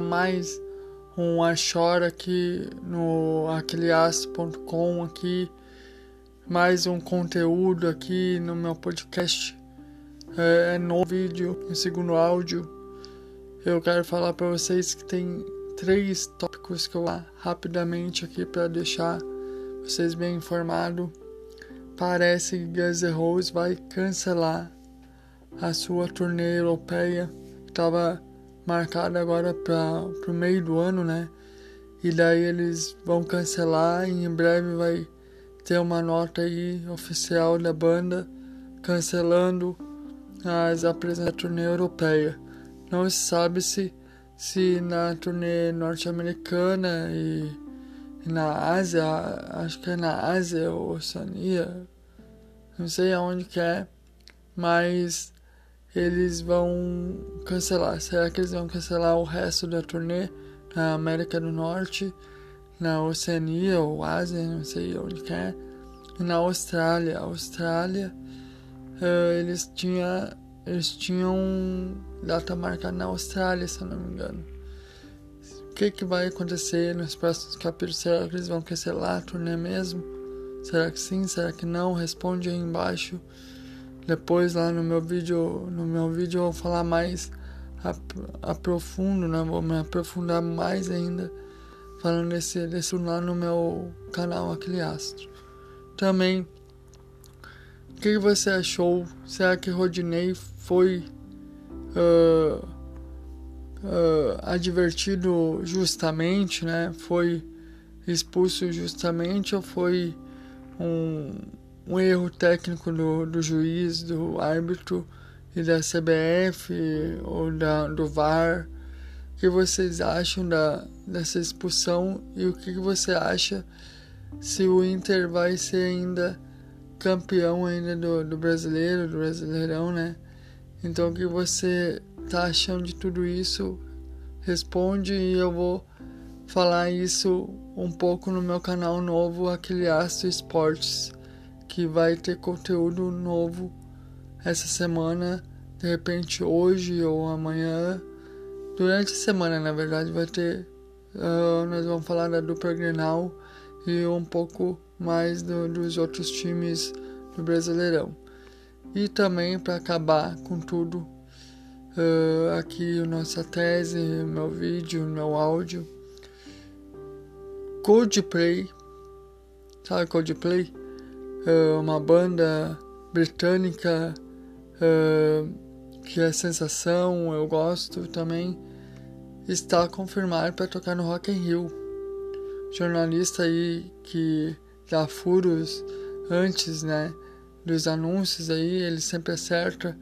mais um Achora aqui no aqueleaço.com aqui mais um conteúdo aqui no meu podcast. É, é no vídeo no segundo áudio. Eu quero falar para vocês que tem três tópicos que eu vou rapidamente aqui para deixar vocês bem informados. Parece que Guns N' Roses vai cancelar a sua turnê europeia. Estava marcada agora para o meio do ano, né? E daí eles vão cancelar e em breve vai ter uma nota aí oficial da banda cancelando as apresentações da turnê europeia. Não se sabe se, se na turnê norte-americana e, e, na Ásia, acho que é na Ásia ou Oceania, não sei aonde que é, mas eles vão cancelar. Será que eles vão cancelar o resto da turnê na América do Norte, na Oceania ou Ásia, não sei onde que é, e na Austrália. Austrália, uh, eles, tinha, eles tinham data marcada na Austrália, se eu não me engano. O que, que vai acontecer nos próximos capítulos? Será que eles vão cancelar a turnê mesmo? Será que sim? Será que não? Responde aí embaixo. Depois lá no meu vídeo, no meu vídeo eu vou falar mais aprofundo, né? Vou me aprofundar mais ainda falando desse, desse lá no meu canal Aquele Astro. Também, o que você achou? Será que Rodinei foi uh, uh, advertido justamente, né? Foi expulso justamente ou foi um um erro técnico do, do juiz, do árbitro e da CBF ou da, do VAR. O que vocês acham da, dessa expulsão e o que você acha se o Inter vai ser ainda campeão ainda do, do brasileiro, do brasileirão, né? Então o que você tá achando de tudo isso? Responde e eu vou falar isso um pouco no meu canal novo, aquele Astro Esportes que vai ter conteúdo novo essa semana, de repente hoje ou amanhã. Durante a semana, na verdade, vai ter. Uh, nós vamos falar da dupla Grenal e um pouco mais do, dos outros times do Brasileirão. E também para acabar com tudo, uh, aqui nossa tese, meu vídeo, meu áudio. Coldplay, sabe Coldplay? Uh, uma banda britânica uh, que é sensação, eu gosto também, está confirmado para tocar no Rock in Rio. Jornalista aí que dá furos antes, né, dos anúncios aí, ele sempre acerta,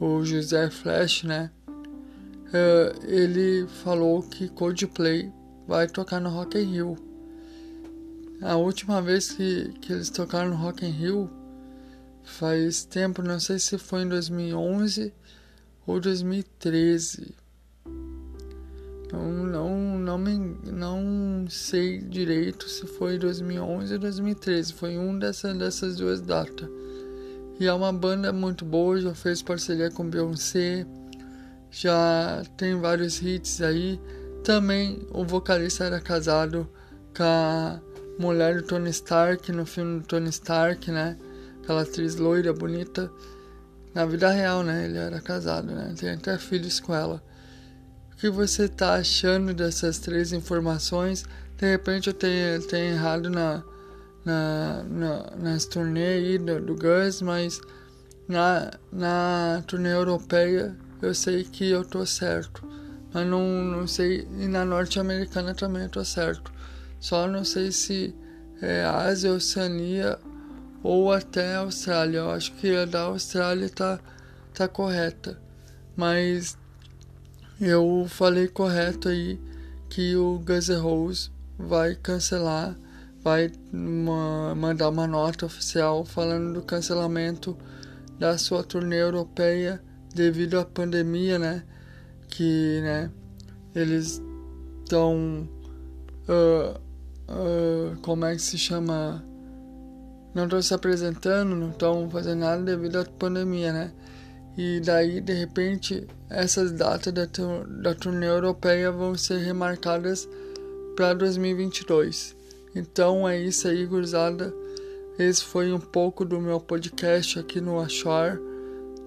o José Flash, né, uh, ele falou que Coldplay vai tocar no Rock in Rio. A última vez que, que eles tocaram no Rock in Rio faz tempo, não sei se foi em 2011 ou 2013. Não, não, não, me, não sei direito se foi 2011 ou 2013. Foi um dessa, dessas duas datas. E é uma banda muito boa, já fez parceria com Beyoncé, já tem vários hits aí. Também o vocalista era casado com a mulher do Tony Stark no filme do Tony Stark, né? Aquela atriz loira, bonita. Na vida real, né? Ele era casado, né? Tem até filhos com ela. O que você tá achando dessas três informações? De repente eu tenho, tenho errado na, na, na, nas turnê aí do, do Gus, mas na, na turnê europeia eu sei que eu tô certo. Mas não, não sei, e na norte-americana também eu tô certo. Só não sei se é Ásia, Oceania ou até Austrália. Eu acho que a da Austrália tá, tá correta. Mas eu falei correto aí que o Guns N' Roses vai cancelar, vai uma, mandar uma nota oficial falando do cancelamento da sua turnê europeia devido à pandemia, né? Que, né, eles estão uh, uh, como é que se chama? Não estão se apresentando, não estão fazendo nada devido à pandemia, né? E daí, de repente, essas datas da, da turnê europeia vão ser remarcadas para 2022. Então é isso aí, gurizada. Esse foi um pouco do meu podcast aqui no Ashore,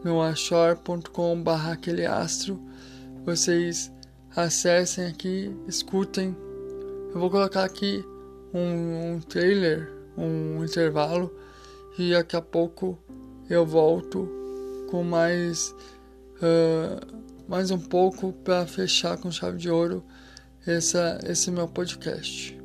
no ashore.com.br aquele astro. Vocês acessem aqui, escutem. Eu vou colocar aqui um, um trailer, um intervalo, e daqui a pouco eu volto com mais, uh, mais um pouco para fechar com chave de ouro essa, esse meu podcast.